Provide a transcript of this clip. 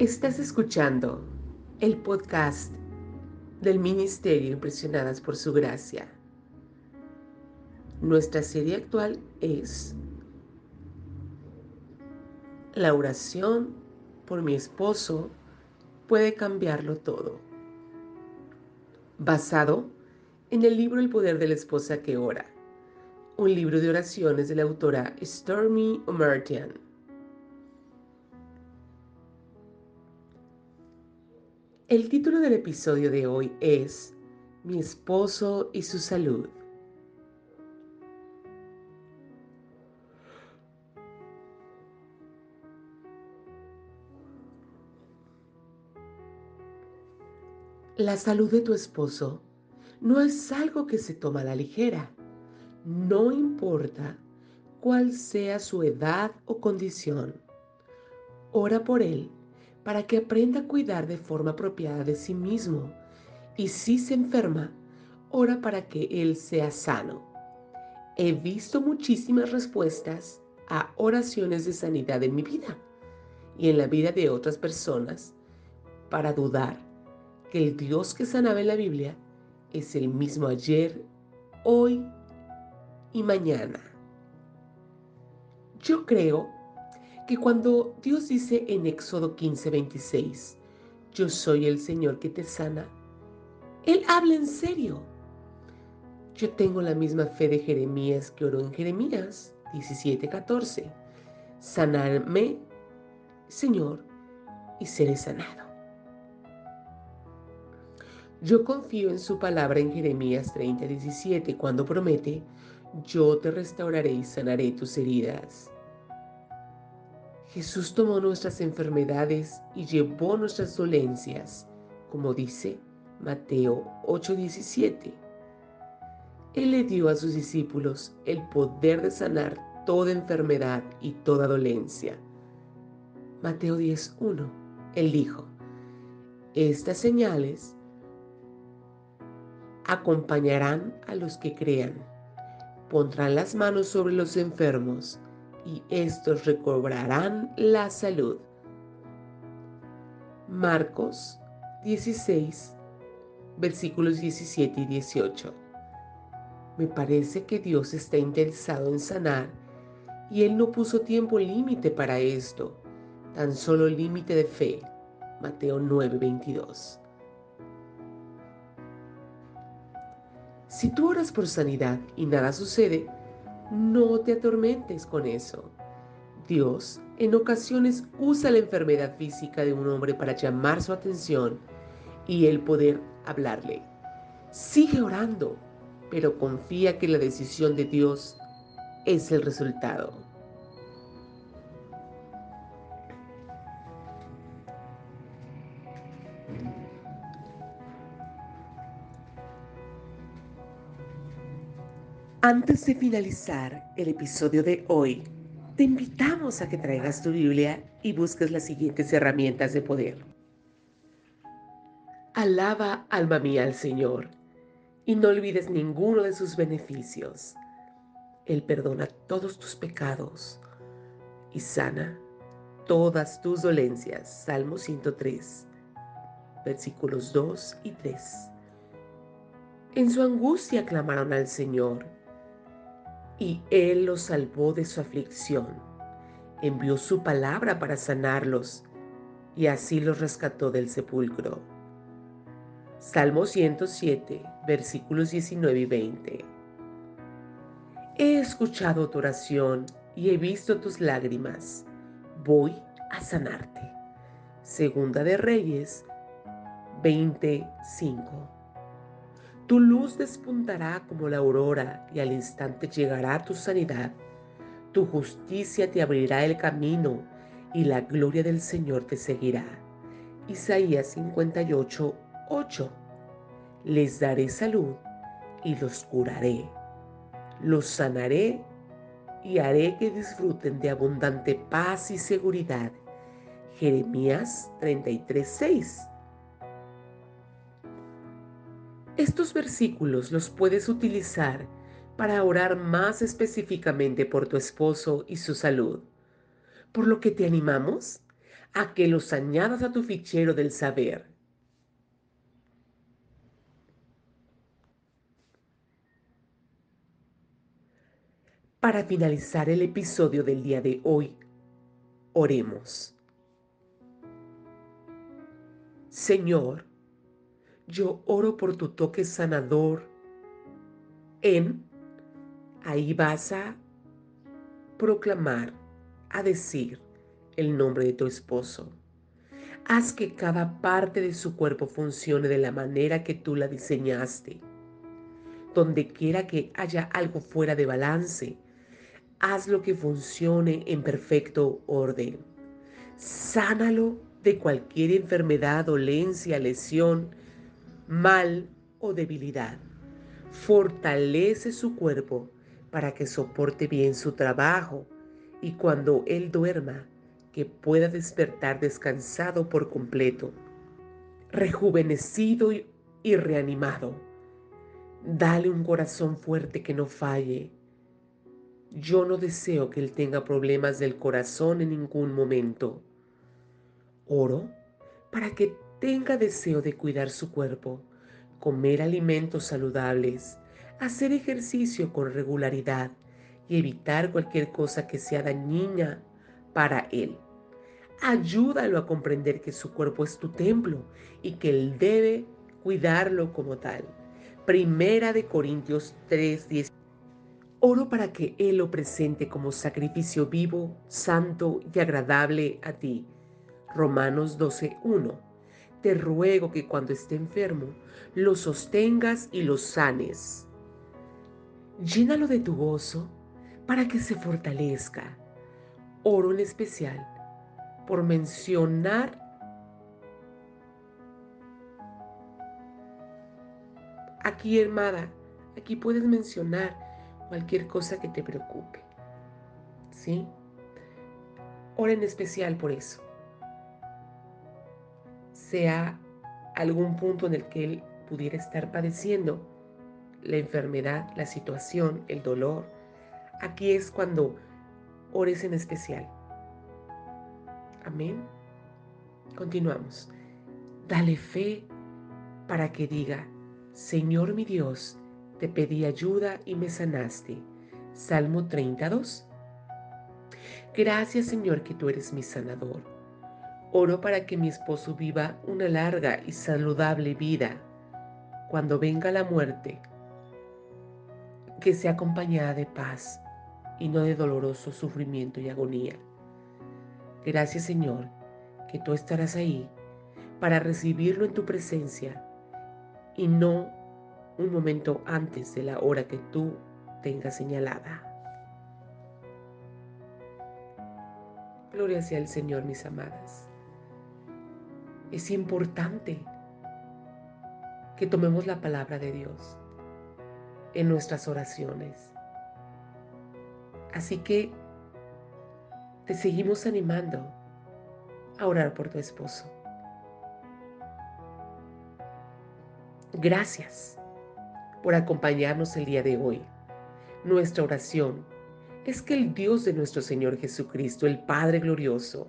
Estás escuchando el podcast del Ministerio Impresionadas por Su Gracia. Nuestra serie actual es La oración por mi esposo puede cambiarlo todo. Basado en el libro El poder de la esposa que ora, un libro de oraciones de la autora Stormy Omertian. El título del episodio de hoy es Mi esposo y su salud. La salud de tu esposo no es algo que se toma a la ligera. No importa cuál sea su edad o condición. Ora por él para que aprenda a cuidar de forma apropiada de sí mismo. Y si se enferma, ora para que él sea sano. He visto muchísimas respuestas a oraciones de sanidad en mi vida y en la vida de otras personas para dudar que el Dios que sanaba en la Biblia es el mismo ayer, hoy y mañana. Yo creo que cuando Dios dice en Éxodo 15, 26, yo soy el Señor que te sana, Él habla en serio. Yo tengo la misma fe de Jeremías que oró en Jeremías 17, 14. Sanarme, Señor, y seré sanado. Yo confío en su palabra en Jeremías 30, 17, cuando promete, yo te restauraré y sanaré tus heridas. Jesús tomó nuestras enfermedades y llevó nuestras dolencias, como dice Mateo 8:17. Él le dio a sus discípulos el poder de sanar toda enfermedad y toda dolencia. Mateo 10:1. Él dijo, estas señales acompañarán a los que crean. Pondrán las manos sobre los enfermos y estos recobrarán la salud. Marcos 16, versículos 17 y 18. Me parece que Dios está interesado en sanar y Él no puso tiempo límite para esto, tan solo límite de fe. Mateo 9, 22. Si tú oras por sanidad y nada sucede, no te atormentes con eso. Dios en ocasiones usa la enfermedad física de un hombre para llamar su atención y el poder hablarle. Sigue orando, pero confía que la decisión de Dios es el resultado. Antes de finalizar el episodio de hoy, te invitamos a que traigas tu Biblia y busques las siguientes herramientas de poder. Alaba, alma mía, al Señor, y no olvides ninguno de sus beneficios. Él perdona todos tus pecados y sana todas tus dolencias. Salmo 103, versículos 2 y 3. En su angustia clamaron al Señor y Él los salvó de su aflicción. Envió su palabra para sanarlos y así los rescató del sepulcro. Salmo 107, versículos 19 y 20. He escuchado tu oración y he visto tus lágrimas. Voy a sanarte. Segunda de Reyes 25. Tu luz despuntará como la aurora y al instante llegará tu sanidad. Tu justicia te abrirá el camino y la gloria del Señor te seguirá. Isaías 58, 8. Les daré salud y los curaré. Los sanaré y haré que disfruten de abundante paz y seguridad. Jeremías 33, 6. Estos versículos los puedes utilizar para orar más específicamente por tu esposo y su salud. Por lo que te animamos a que los añadas a tu fichero del saber. Para finalizar el episodio del día de hoy, oremos. Señor, yo oro por tu toque sanador en, ahí vas a proclamar, a decir el nombre de tu esposo. Haz que cada parte de su cuerpo funcione de la manera que tú la diseñaste. Donde quiera que haya algo fuera de balance, haz lo que funcione en perfecto orden. Sánalo de cualquier enfermedad, dolencia, lesión, mal o debilidad. Fortalece su cuerpo para que soporte bien su trabajo y cuando él duerma, que pueda despertar descansado por completo, rejuvenecido y reanimado. Dale un corazón fuerte que no falle. Yo no deseo que él tenga problemas del corazón en ningún momento. Oro para que tenga deseo de cuidar su cuerpo, comer alimentos saludables, hacer ejercicio con regularidad y evitar cualquier cosa que sea dañina para él. Ayúdalo a comprender que su cuerpo es tu templo y que él debe cuidarlo como tal. Primera de Corintios 3:10. Oro para que Él lo presente como sacrificio vivo, santo y agradable a ti. Romanos 12:1 te ruego que cuando esté enfermo lo sostengas y lo sanes. Llénalo de tu gozo para que se fortalezca. Oro en especial por mencionar aquí, hermana, aquí puedes mencionar cualquier cosa que te preocupe. ¿Sí? Ora en especial por eso sea algún punto en el que él pudiera estar padeciendo la enfermedad, la situación, el dolor. Aquí es cuando ores en especial. Amén. Continuamos. Dale fe para que diga, Señor mi Dios, te pedí ayuda y me sanaste. Salmo 32. Gracias Señor que tú eres mi sanador. Oro para que mi esposo viva una larga y saludable vida cuando venga la muerte, que sea acompañada de paz y no de doloroso sufrimiento y agonía. Gracias Señor, que tú estarás ahí para recibirlo en tu presencia y no un momento antes de la hora que tú tengas señalada. Gloria sea el Señor, mis amadas es importante que tomemos la palabra de Dios en nuestras oraciones. Así que te seguimos animando a orar por tu esposo. Gracias por acompañarnos el día de hoy. Nuestra oración es que el Dios de nuestro Señor Jesucristo, el Padre glorioso,